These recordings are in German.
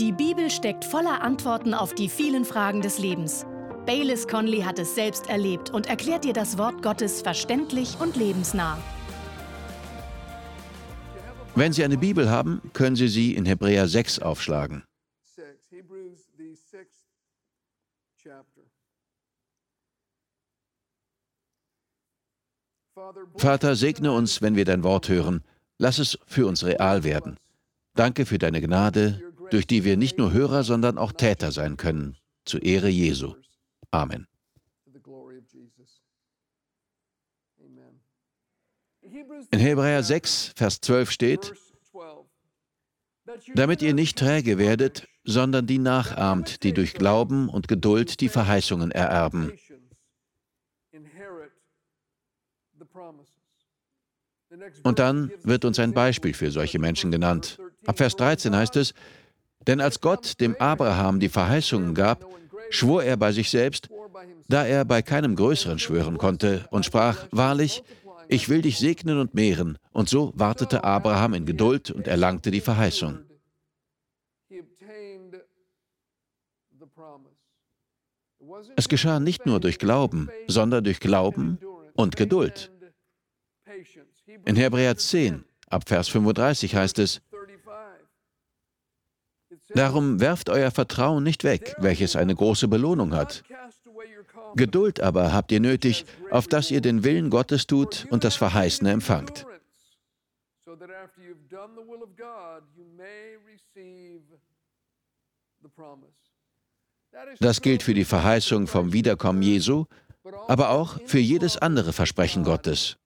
Die Bibel steckt voller Antworten auf die vielen Fragen des Lebens. Baylis Conley hat es selbst erlebt und erklärt dir das Wort Gottes verständlich und lebensnah. Wenn Sie eine Bibel haben, können Sie sie in Hebräer 6 aufschlagen. Vater, segne uns, wenn wir dein Wort hören. Lass es für uns real werden. Danke für deine Gnade, durch die wir nicht nur Hörer, sondern auch Täter sein können. Zur Ehre Jesu. Amen. In Hebräer 6, Vers 12 steht, damit ihr nicht träge werdet, sondern die nachahmt, die durch Glauben und Geduld die Verheißungen ererben. Und dann wird uns ein Beispiel für solche Menschen genannt. Ab Vers 13 heißt es, denn als Gott dem Abraham die Verheißungen gab, schwor er bei sich selbst, da er bei keinem Größeren schwören konnte, und sprach, wahrlich, ich will dich segnen und mehren. Und so wartete Abraham in Geduld und erlangte die Verheißung. Es geschah nicht nur durch Glauben, sondern durch Glauben und Geduld. In Hebräer 10, ab Vers 35 heißt es, Darum werft euer Vertrauen nicht weg, welches eine große Belohnung hat. Geduld aber habt ihr nötig, auf dass ihr den Willen Gottes tut und das Verheißene empfangt. Das gilt für die Verheißung vom Wiederkommen Jesu, aber auch für jedes andere Versprechen Gottes.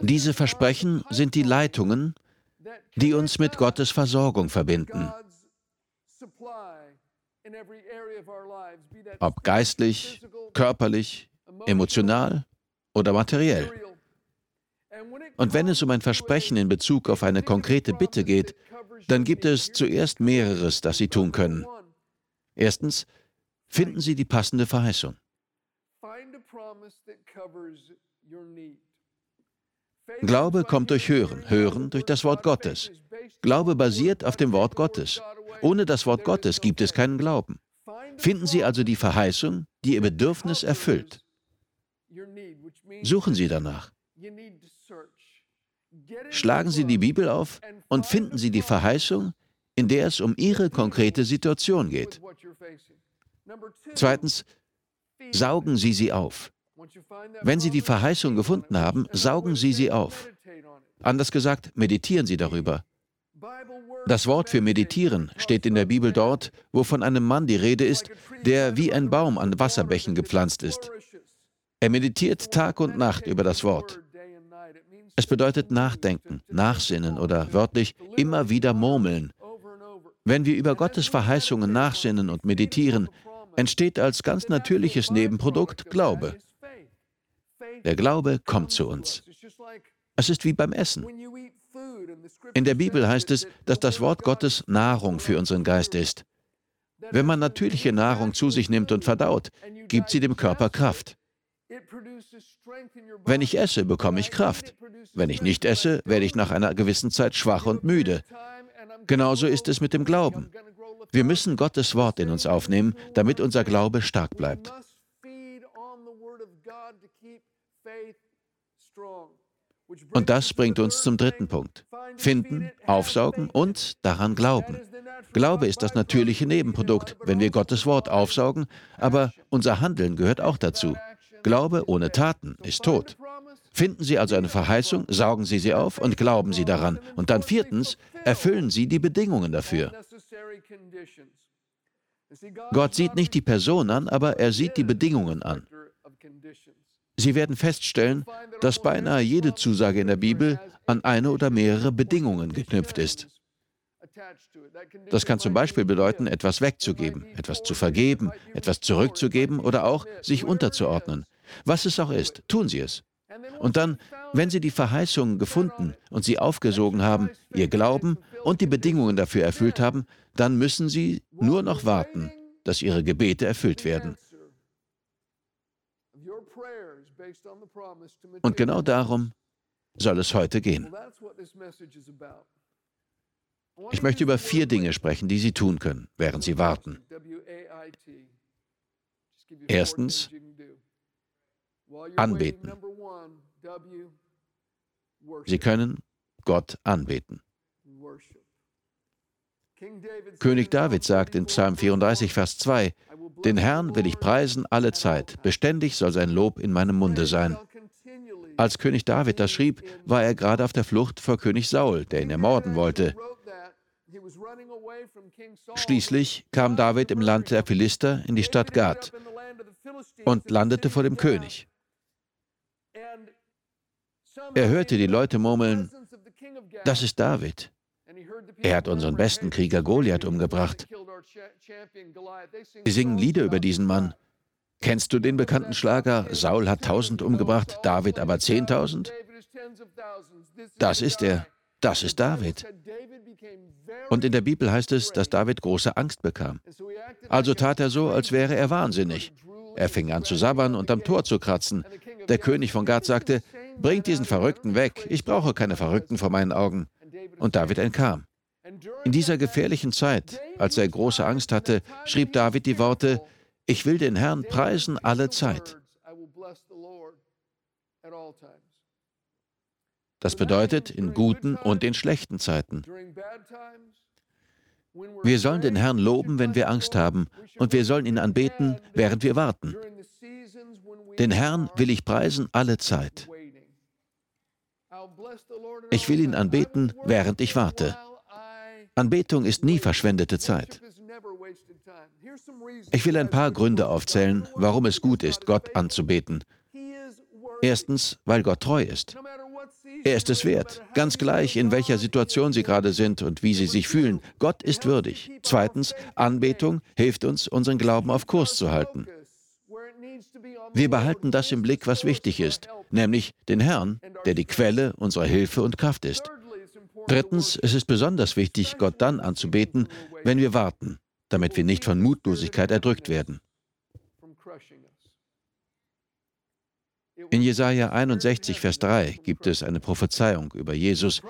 Diese Versprechen sind die Leitungen, die uns mit Gottes Versorgung verbinden. Ob geistlich, körperlich, emotional oder materiell. Und wenn es um ein Versprechen in Bezug auf eine konkrete Bitte geht, dann gibt es zuerst mehreres, das Sie tun können. Erstens, finden Sie die passende Verheißung. Glaube kommt durch Hören, Hören durch das Wort Gottes. Glaube basiert auf dem Wort Gottes. Ohne das Wort Gottes gibt es keinen Glauben. Finden Sie also die Verheißung, die Ihr Bedürfnis erfüllt. Suchen Sie danach. Schlagen Sie die Bibel auf und finden Sie die Verheißung, in der es um Ihre konkrete Situation geht. Zweitens, saugen Sie sie auf. Wenn Sie die Verheißung gefunden haben, saugen Sie sie auf. Anders gesagt, meditieren Sie darüber. Das Wort für meditieren steht in der Bibel dort, wo von einem Mann die Rede ist, der wie ein Baum an Wasserbächen gepflanzt ist. Er meditiert Tag und Nacht über das Wort. Es bedeutet nachdenken, nachsinnen oder wörtlich immer wieder murmeln. Wenn wir über Gottes Verheißungen nachsinnen und meditieren, entsteht als ganz natürliches Nebenprodukt Glaube. Der Glaube kommt zu uns. Es ist wie beim Essen. In der Bibel heißt es, dass das Wort Gottes Nahrung für unseren Geist ist. Wenn man natürliche Nahrung zu sich nimmt und verdaut, gibt sie dem Körper Kraft. Wenn ich esse, bekomme ich Kraft. Wenn ich nicht esse, werde ich nach einer gewissen Zeit schwach und müde. Genauso ist es mit dem Glauben. Wir müssen Gottes Wort in uns aufnehmen, damit unser Glaube stark bleibt. Und das bringt uns zum dritten Punkt. Finden, aufsaugen und daran glauben. Glaube ist das natürliche Nebenprodukt, wenn wir Gottes Wort aufsaugen, aber unser Handeln gehört auch dazu. Glaube ohne Taten ist tot. Finden Sie also eine Verheißung, saugen Sie sie auf und glauben Sie daran. Und dann viertens, erfüllen Sie die Bedingungen dafür. Gott sieht nicht die Person an, aber er sieht die Bedingungen an. Sie werden feststellen, dass beinahe jede Zusage in der Bibel an eine oder mehrere Bedingungen geknüpft ist. Das kann zum Beispiel bedeuten, etwas wegzugeben, etwas zu vergeben, etwas zurückzugeben oder auch sich unterzuordnen. Was es auch ist, tun Sie es. Und dann, wenn Sie die Verheißungen gefunden und sie aufgesogen haben, Ihr Glauben und die Bedingungen dafür erfüllt haben, dann müssen Sie nur noch warten, dass Ihre Gebete erfüllt werden. Und genau darum soll es heute gehen. Ich möchte über vier Dinge sprechen, die Sie tun können, während Sie warten. Erstens, anbeten. Sie können Gott anbeten. König David sagt in Psalm 34, Vers 2, Den Herrn will ich preisen alle Zeit, beständig soll sein Lob in meinem Munde sein. Als König David das schrieb, war er gerade auf der Flucht vor König Saul, der ihn ermorden wollte. Schließlich kam David im Land der Philister in die Stadt Gad und landete vor dem König. Er hörte die Leute murmeln, das ist David. Er hat unseren besten Krieger Goliath umgebracht. Sie singen Lieder über diesen Mann. Kennst du den bekannten Schlager? Saul hat tausend umgebracht, David aber zehntausend? Das ist er. Das ist David. Und in der Bibel heißt es, dass David große Angst bekam. Also tat er so, als wäre er wahnsinnig. Er fing an zu sabbern und am Tor zu kratzen. Der König von Gad sagte, bringt diesen Verrückten weg, ich brauche keine Verrückten vor meinen Augen. Und David entkam. In dieser gefährlichen Zeit, als er große Angst hatte, schrieb David die Worte, ich will den Herrn preisen alle Zeit. Das bedeutet in guten und in schlechten Zeiten. Wir sollen den Herrn loben, wenn wir Angst haben, und wir sollen ihn anbeten, während wir warten. Den Herrn will ich preisen alle Zeit. Ich will ihn anbeten, während ich warte. Anbetung ist nie verschwendete Zeit. Ich will ein paar Gründe aufzählen, warum es gut ist, Gott anzubeten. Erstens, weil Gott treu ist. Er ist es wert, ganz gleich, in welcher Situation Sie gerade sind und wie Sie sich fühlen. Gott ist würdig. Zweitens, Anbetung hilft uns, unseren Glauben auf Kurs zu halten. Wir behalten das im Blick, was wichtig ist, nämlich den Herrn, der die Quelle unserer Hilfe und Kraft ist. Drittens, es ist besonders wichtig, Gott dann anzubeten, wenn wir warten, damit wir nicht von Mutlosigkeit erdrückt werden. In Jesaja 61, Vers 3 gibt es eine Prophezeiung über Jesus,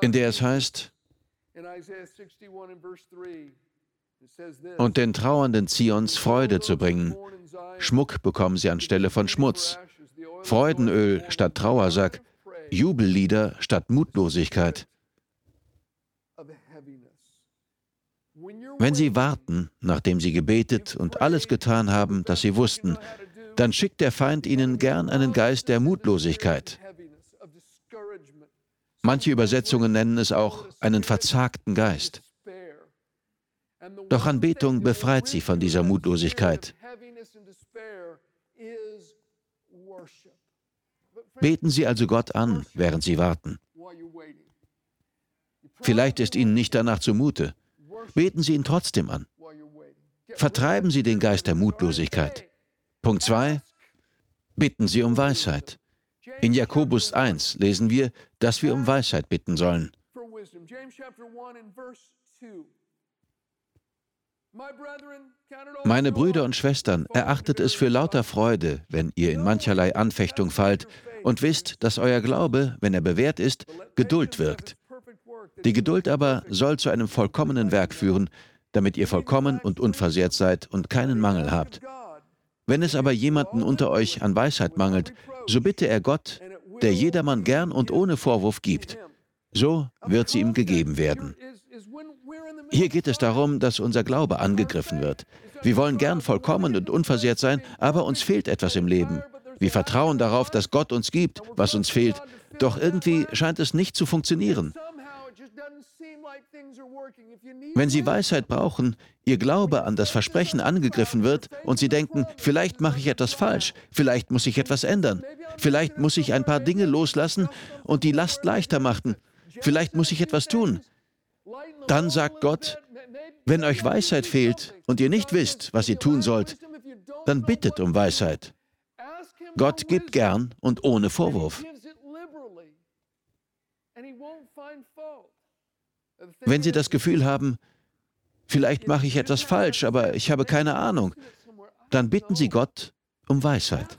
in der es heißt: Und den Trauernden Zions Freude zu bringen. Schmuck bekommen sie anstelle von Schmutz, Freudenöl statt Trauersack, Jubellieder statt Mutlosigkeit. Wenn Sie warten, nachdem Sie gebetet und alles getan haben, das Sie wussten, dann schickt der Feind Ihnen gern einen Geist der Mutlosigkeit. Manche Übersetzungen nennen es auch einen verzagten Geist. Doch Anbetung befreit Sie von dieser Mutlosigkeit. Beten Sie also Gott an, während Sie warten. Vielleicht ist Ihnen nicht danach zumute. Beten Sie ihn trotzdem an. Vertreiben Sie den Geist der Mutlosigkeit. Punkt 2. Bitten Sie um Weisheit. In Jakobus 1 lesen wir, dass wir um Weisheit bitten sollen. Meine Brüder und Schwestern, erachtet es für lauter Freude, wenn ihr in mancherlei Anfechtung fallt, und wisst, dass euer Glaube, wenn er bewährt ist, Geduld wirkt. Die Geduld aber soll zu einem vollkommenen Werk führen, damit ihr vollkommen und unversehrt seid und keinen Mangel habt. Wenn es aber jemanden unter euch an Weisheit mangelt, so bitte er Gott, der jedermann gern und ohne Vorwurf gibt. So wird sie ihm gegeben werden. Hier geht es darum, dass unser Glaube angegriffen wird. Wir wollen gern vollkommen und unversehrt sein, aber uns fehlt etwas im Leben. Wir vertrauen darauf, dass Gott uns gibt, was uns fehlt, doch irgendwie scheint es nicht zu funktionieren. Wenn Sie Weisheit brauchen, Ihr Glaube an das Versprechen angegriffen wird und Sie denken, vielleicht mache ich etwas falsch, vielleicht muss ich etwas ändern, vielleicht muss ich ein paar Dinge loslassen und die Last leichter machen, vielleicht muss ich etwas tun, dann sagt Gott, wenn euch Weisheit fehlt und ihr nicht wisst, was ihr tun sollt, dann bittet um Weisheit. Gott gibt gern und ohne Vorwurf. Wenn Sie das Gefühl haben, vielleicht mache ich etwas falsch, aber ich habe keine Ahnung, dann bitten Sie Gott um Weisheit.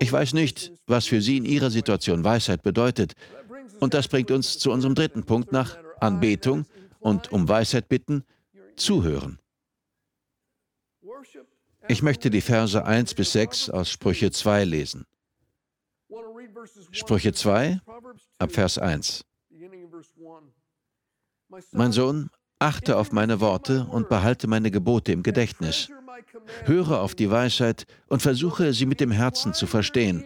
Ich weiß nicht, was für Sie in Ihrer Situation Weisheit bedeutet, Und das bringt uns zu unserem dritten Punkt nach Anbetung und um Weisheit bitten, zuhören. Ich möchte die Verse 1 bis 6 aus Sprüche 2 lesen. Sprüche 2 ab Vers 1. Mein Sohn, achte auf meine Worte und behalte meine Gebote im Gedächtnis. Höre auf die Weisheit und versuche sie mit dem Herzen zu verstehen.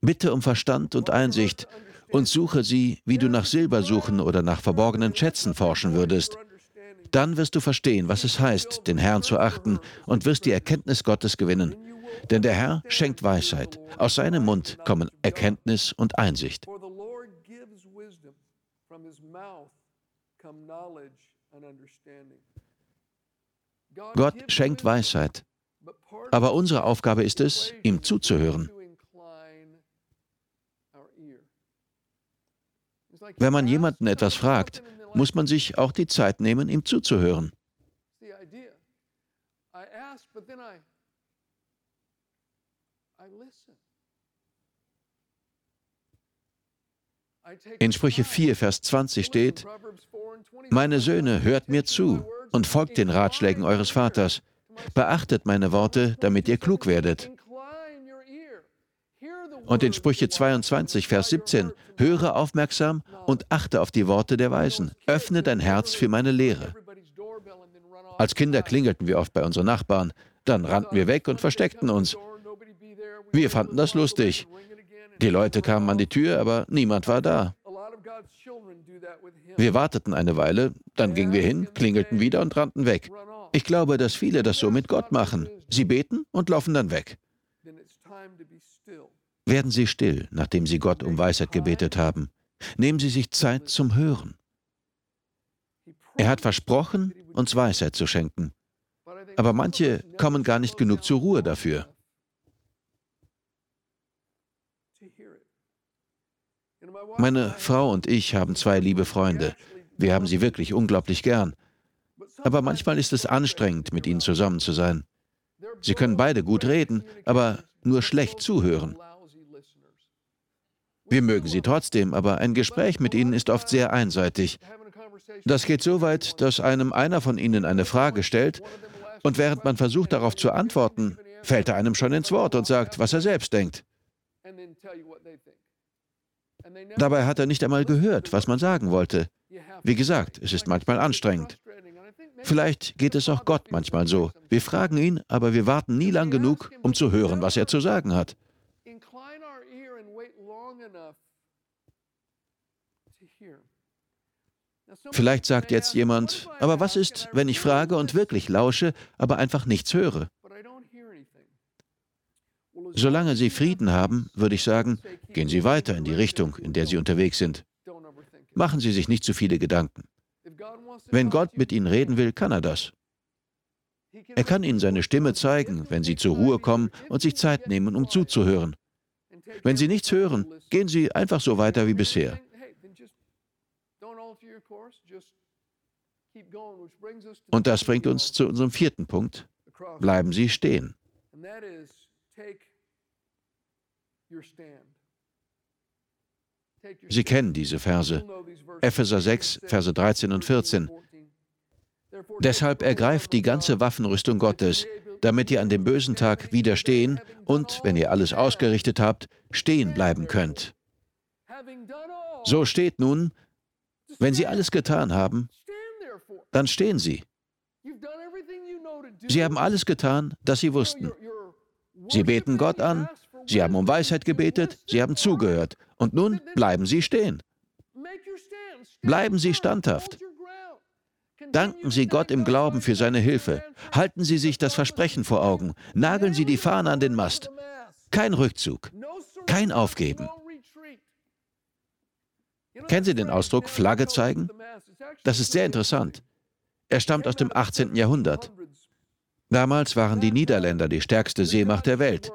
Bitte um Verstand und Einsicht und suche sie, wie du nach Silber suchen oder nach verborgenen Schätzen forschen würdest. Dann wirst du verstehen, was es heißt, den Herrn zu achten und wirst die Erkenntnis Gottes gewinnen. Denn der Herr schenkt Weisheit. Aus seinem Mund kommen Erkenntnis und Einsicht. Gott schenkt Weisheit. Aber unsere Aufgabe ist es, ihm zuzuhören. Wenn man jemanden etwas fragt, muss man sich auch die Zeit nehmen, ihm zuzuhören. In Sprüche 4, Vers 20 steht, Meine Söhne, hört mir zu und folgt den Ratschlägen eures Vaters. Beachtet meine Worte, damit ihr klug werdet. Und in Sprüche 22, Vers 17, höre aufmerksam und achte auf die Worte der Weisen. Öffne dein Herz für meine Lehre. Als Kinder klingelten wir oft bei unseren Nachbarn, dann rannten wir weg und versteckten uns. Wir fanden das lustig. Die Leute kamen an die Tür, aber niemand war da. Wir warteten eine Weile, dann gingen wir hin, klingelten wieder und rannten weg. Ich glaube, dass viele das so mit Gott machen. Sie beten und laufen dann weg. Werden Sie still, nachdem Sie Gott um Weisheit gebetet haben. Nehmen Sie sich Zeit zum Hören. Er hat versprochen, uns Weisheit zu schenken. Aber manche kommen gar nicht genug zur Ruhe dafür. Meine Frau und ich haben zwei liebe Freunde. Wir haben sie wirklich unglaublich gern. Aber manchmal ist es anstrengend, mit ihnen zusammen zu sein. Sie können beide gut reden, aber nur schlecht zuhören. Wir mögen sie trotzdem, aber ein Gespräch mit ihnen ist oft sehr einseitig. Das geht so weit, dass einem einer von ihnen eine Frage stellt und während man versucht darauf zu antworten, fällt er einem schon ins Wort und sagt, was er selbst denkt. Dabei hat er nicht einmal gehört, was man sagen wollte. Wie gesagt, es ist manchmal anstrengend. Vielleicht geht es auch Gott manchmal so. Wir fragen ihn, aber wir warten nie lang genug, um zu hören, was er zu sagen hat. Vielleicht sagt jetzt jemand, aber was ist, wenn ich frage und wirklich lausche, aber einfach nichts höre? Solange Sie Frieden haben, würde ich sagen, gehen Sie weiter in die Richtung, in der Sie unterwegs sind. Machen Sie sich nicht zu viele Gedanken. Wenn Gott mit Ihnen reden will, kann er das. Er kann Ihnen seine Stimme zeigen, wenn Sie zur Ruhe kommen und sich Zeit nehmen, um zuzuhören. Wenn Sie nichts hören, gehen Sie einfach so weiter wie bisher. Und das bringt uns zu unserem vierten Punkt. Bleiben Sie stehen. Sie kennen diese Verse. Epheser 6, Verse 13 und 14. Deshalb ergreift die ganze Waffenrüstung Gottes, damit ihr an dem bösen Tag widerstehen und, wenn ihr alles ausgerichtet habt, stehen bleiben könnt. So steht nun, wenn Sie alles getan haben, dann stehen Sie. Sie haben alles getan, das Sie wussten. Sie beten Gott an, Sie haben um Weisheit gebetet, Sie haben zugehört. Und nun bleiben Sie stehen. Bleiben Sie standhaft. Danken Sie Gott im Glauben für seine Hilfe. Halten Sie sich das Versprechen vor Augen. Nageln Sie die Fahne an den Mast. Kein Rückzug. Kein Aufgeben. Kennen Sie den Ausdruck Flagge zeigen? Das ist sehr interessant. Er stammt aus dem 18. Jahrhundert. Damals waren die Niederländer die stärkste Seemacht der Welt.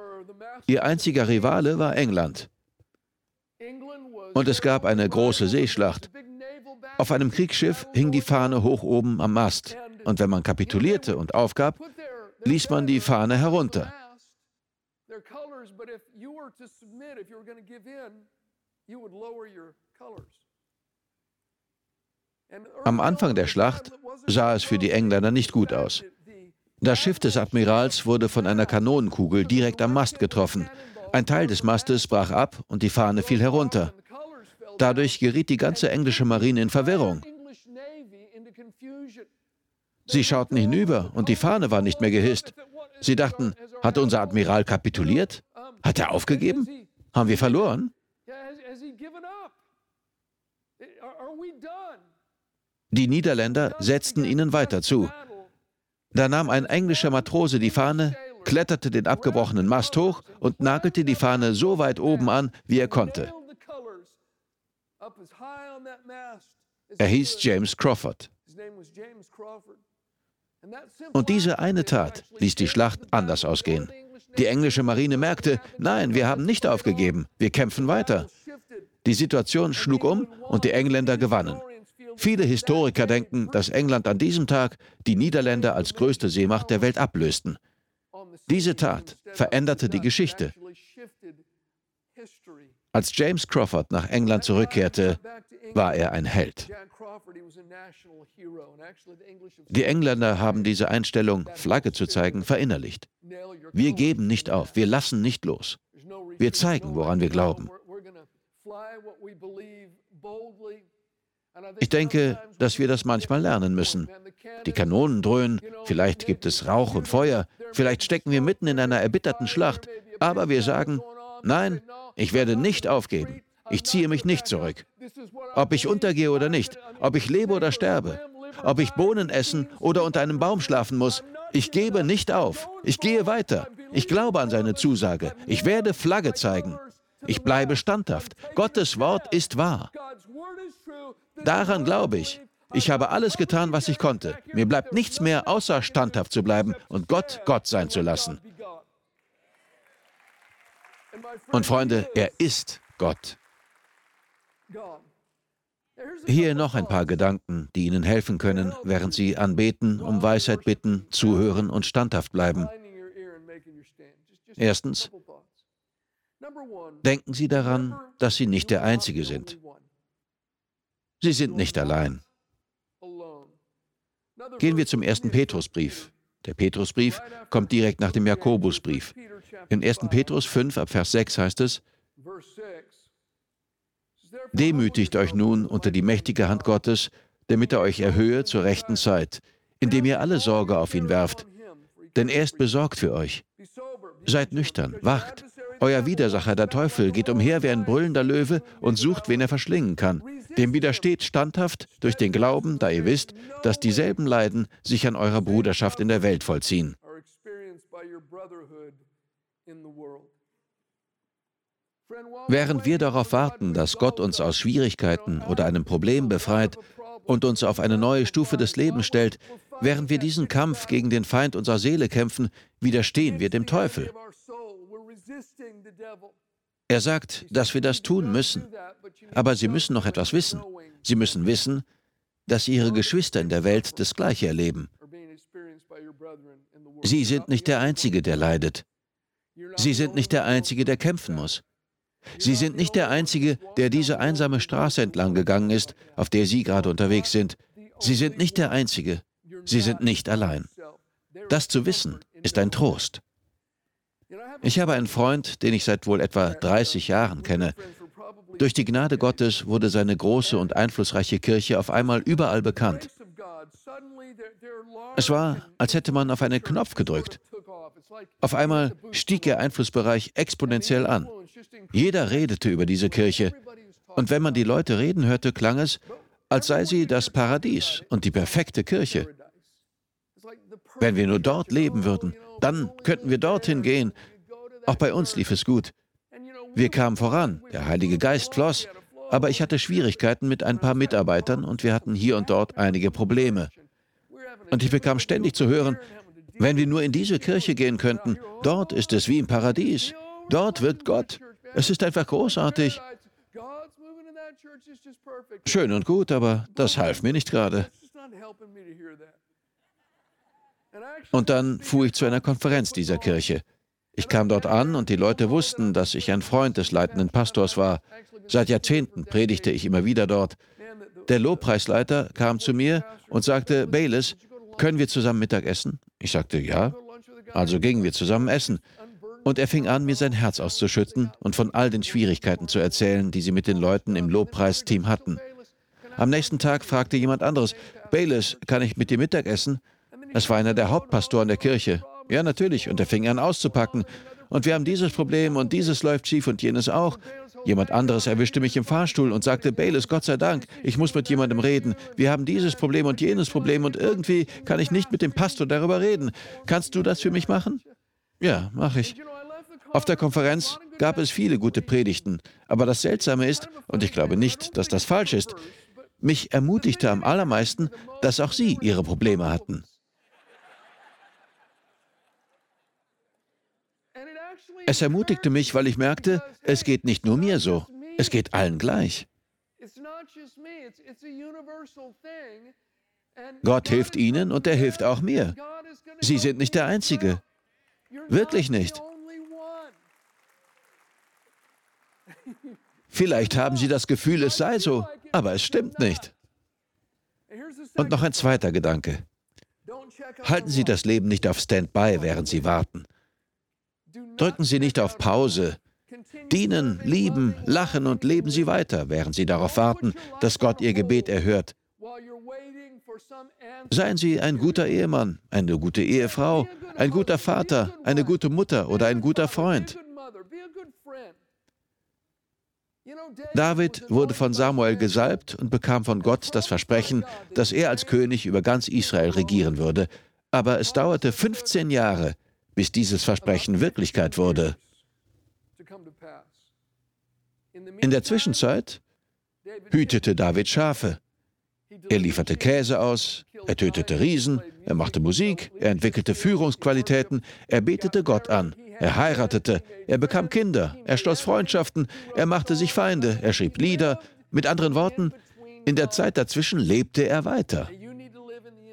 Ihr einziger Rivale war England. Und es gab eine große Seeschlacht. Auf einem Kriegsschiff hing die Fahne hoch oben am Mast. Und wenn man kapitulierte und aufgab, ließ man die Fahne herunter. Am Anfang der Schlacht sah es für die Engländer nicht gut aus. Das Schiff des Admirals wurde von einer Kanonenkugel direkt am Mast getroffen. Ein Teil des Mastes brach ab und die Fahne fiel herunter. Dadurch geriet die ganze englische Marine in Verwirrung. Sie schauten hinüber und die Fahne war nicht mehr gehisst. Sie dachten, hat unser Admiral kapituliert? Hat er aufgegeben? Haben wir verloren? Die Niederländer setzten ihnen weiter zu. Da nahm ein englischer Matrose die Fahne, kletterte den abgebrochenen Mast hoch und nagelte die Fahne so weit oben an, wie er konnte. Er hieß James Crawford. Und diese eine Tat ließ die Schlacht anders ausgehen. Die englische Marine merkte, nein, wir haben nicht aufgegeben, wir kämpfen weiter. Die Situation schlug um und die Engländer gewannen. Viele Historiker denken, dass England an diesem Tag die Niederländer als größte Seemacht der Welt ablösten. Diese Tat veränderte die Geschichte. Als James Crawford nach England zurückkehrte, war er ein Held. Die Engländer haben diese Einstellung, Flagge zu zeigen, verinnerlicht. Wir geben nicht auf, wir lassen nicht los. Wir zeigen, woran wir glauben. Ich denke, dass wir das manchmal lernen müssen. Die Kanonen dröhnen, vielleicht gibt es Rauch und Feuer, vielleicht stecken wir mitten in einer erbitterten Schlacht, aber wir sagen, nein, ich werde nicht aufgeben. Ich ziehe mich nicht zurück. Ob ich untergehe oder nicht, ob ich lebe oder sterbe, ob ich Bohnen essen oder unter einem Baum schlafen muss, ich gebe nicht auf. Ich gehe weiter. Ich glaube an seine Zusage. Ich werde Flagge zeigen. Ich bleibe standhaft. Gottes Wort ist wahr. Daran glaube ich. Ich habe alles getan, was ich konnte. Mir bleibt nichts mehr, außer standhaft zu bleiben und Gott Gott sein zu lassen. Und Freunde, er ist Gott. Hier noch ein paar Gedanken, die Ihnen helfen können, während Sie anbeten, um Weisheit bitten, zuhören und standhaft bleiben. Erstens, denken Sie daran, dass Sie nicht der Einzige sind. Sie sind nicht allein. Gehen wir zum ersten Petrusbrief. Der Petrusbrief kommt direkt nach dem Jakobusbrief. In 1. Petrus 5 ab Vers 6 heißt es, Demütigt euch nun unter die mächtige Hand Gottes, damit er euch erhöhe zur rechten Zeit, indem ihr alle Sorge auf ihn werft. Denn er ist besorgt für euch. Seid nüchtern, wacht. Euer Widersacher, der Teufel, geht umher wie ein brüllender Löwe und sucht, wen er verschlingen kann. Dem widersteht standhaft durch den Glauben, da ihr wisst, dass dieselben Leiden sich an eurer Bruderschaft in der Welt vollziehen. Während wir darauf warten, dass Gott uns aus Schwierigkeiten oder einem Problem befreit und uns auf eine neue Stufe des Lebens stellt, während wir diesen Kampf gegen den Feind unserer Seele kämpfen, widerstehen wir dem Teufel. Er sagt, dass wir das tun müssen. Aber Sie müssen noch etwas wissen. Sie müssen wissen, dass Ihre Geschwister in der Welt das Gleiche erleben. Sie sind nicht der Einzige, der leidet. Sie sind nicht der Einzige, der kämpfen muss. Sie sind nicht der Einzige, der diese einsame Straße entlang gegangen ist, auf der Sie gerade unterwegs sind. Sie sind nicht der Einzige. Sie sind nicht allein. Das zu wissen, ist ein Trost. Ich habe einen Freund, den ich seit wohl etwa 30 Jahren kenne. Durch die Gnade Gottes wurde seine große und einflussreiche Kirche auf einmal überall bekannt. Es war, als hätte man auf einen Knopf gedrückt. Auf einmal stieg ihr Einflussbereich exponentiell an. Jeder redete über diese Kirche. Und wenn man die Leute reden hörte, klang es, als sei sie das Paradies und die perfekte Kirche. Wenn wir nur dort leben würden, dann könnten wir dorthin gehen. Auch bei uns lief es gut. Wir kamen voran, der Heilige Geist floss, aber ich hatte Schwierigkeiten mit ein paar Mitarbeitern und wir hatten hier und dort einige Probleme. Und ich bekam ständig zu hören, wenn wir nur in diese Kirche gehen könnten, dort ist es wie im Paradies. Dort wirkt Gott. Es ist einfach großartig. Schön und gut, aber das half mir nicht gerade. Und dann fuhr ich zu einer Konferenz dieser Kirche. Ich kam dort an und die Leute wussten, dass ich ein Freund des leitenden Pastors war. Seit Jahrzehnten predigte ich immer wieder dort. Der Lobpreisleiter kam zu mir und sagte, Bayless, können wir zusammen Mittag essen? Ich sagte, ja. Also gingen wir zusammen essen. Und er fing an, mir sein Herz auszuschütten und von all den Schwierigkeiten zu erzählen, die sie mit den Leuten im Lobpreisteam hatten. Am nächsten Tag fragte jemand anderes, Bayless, kann ich mit dir Mittag essen? Es war einer der Hauptpastoren der Kirche. Ja, natürlich. Und er fing an auszupacken. Und wir haben dieses Problem und dieses läuft schief und jenes auch. Jemand anderes erwischte mich im Fahrstuhl und sagte, Bayless, Gott sei Dank, ich muss mit jemandem reden. Wir haben dieses Problem und jenes Problem und irgendwie kann ich nicht mit dem Pastor darüber reden. Kannst du das für mich machen? Ja, mache ich. Auf der Konferenz gab es viele gute Predigten, aber das Seltsame ist, und ich glaube nicht, dass das falsch ist, mich ermutigte am allermeisten, dass auch sie ihre Probleme hatten. Es ermutigte mich, weil ich merkte, es geht nicht nur mir so, es geht allen gleich. Gott hilft ihnen und er hilft auch mir. Sie sind nicht der Einzige. Wirklich nicht. Vielleicht haben Sie das Gefühl, es sei so, aber es stimmt nicht. Und noch ein zweiter Gedanke. Halten Sie das Leben nicht auf Standby, während Sie warten. Drücken Sie nicht auf Pause. Dienen, lieben, lachen und leben Sie weiter, während Sie darauf warten, dass Gott Ihr Gebet erhört. Seien Sie ein guter Ehemann, eine gute Ehefrau, ein guter Vater, eine gute Mutter oder ein guter Freund. David wurde von Samuel gesalbt und bekam von Gott das Versprechen, dass er als König über ganz Israel regieren würde. Aber es dauerte 15 Jahre, bis dieses Versprechen Wirklichkeit wurde. In der Zwischenzeit hütete David Schafe. Er lieferte Käse aus, er tötete Riesen, er machte Musik, er entwickelte Führungsqualitäten, er betete Gott an, er heiratete, er bekam Kinder, er schloss Freundschaften, er machte sich Feinde, er schrieb Lieder. Mit anderen Worten, in der Zeit dazwischen lebte er weiter.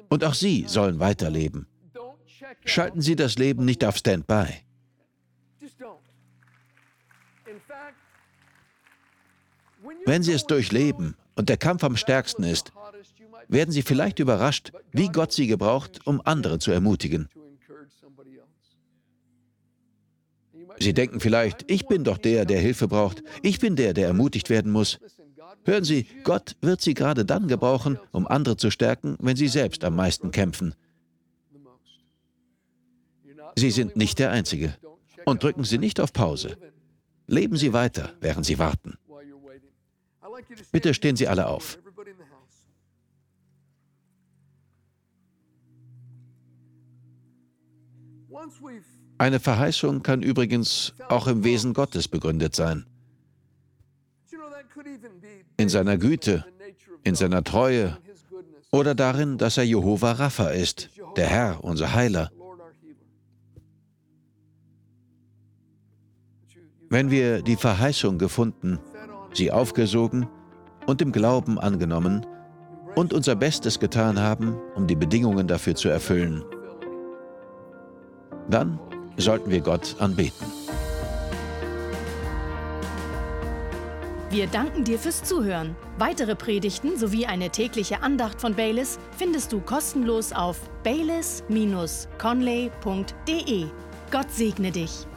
Und auch Sie sollen weiterleben. Schalten Sie das Leben nicht auf Standby. Wenn Sie es durchleben und der Kampf am stärksten ist, werden Sie vielleicht überrascht, wie Gott Sie gebraucht, um andere zu ermutigen. Sie denken vielleicht, ich bin doch der, der Hilfe braucht. Ich bin der, der ermutigt werden muss. Hören Sie, Gott wird Sie gerade dann gebrauchen, um andere zu stärken, wenn Sie selbst am meisten kämpfen. Sie sind nicht der Einzige. Und drücken Sie nicht auf Pause. Leben Sie weiter, während Sie warten. Bitte stehen Sie alle auf. Eine Verheißung kann übrigens auch im Wesen Gottes begründet sein. In seiner Güte, in seiner Treue oder darin, dass er Jehova Rapha ist, der Herr, unser Heiler. Wenn wir die Verheißung gefunden, sie aufgesogen und im Glauben angenommen und unser Bestes getan haben, um die Bedingungen dafür zu erfüllen, dann sollten wir Gott anbeten. Wir danken dir fürs Zuhören. Weitere Predigten sowie eine tägliche Andacht von Baylis findest du kostenlos auf baylis-conley.de. Gott segne dich.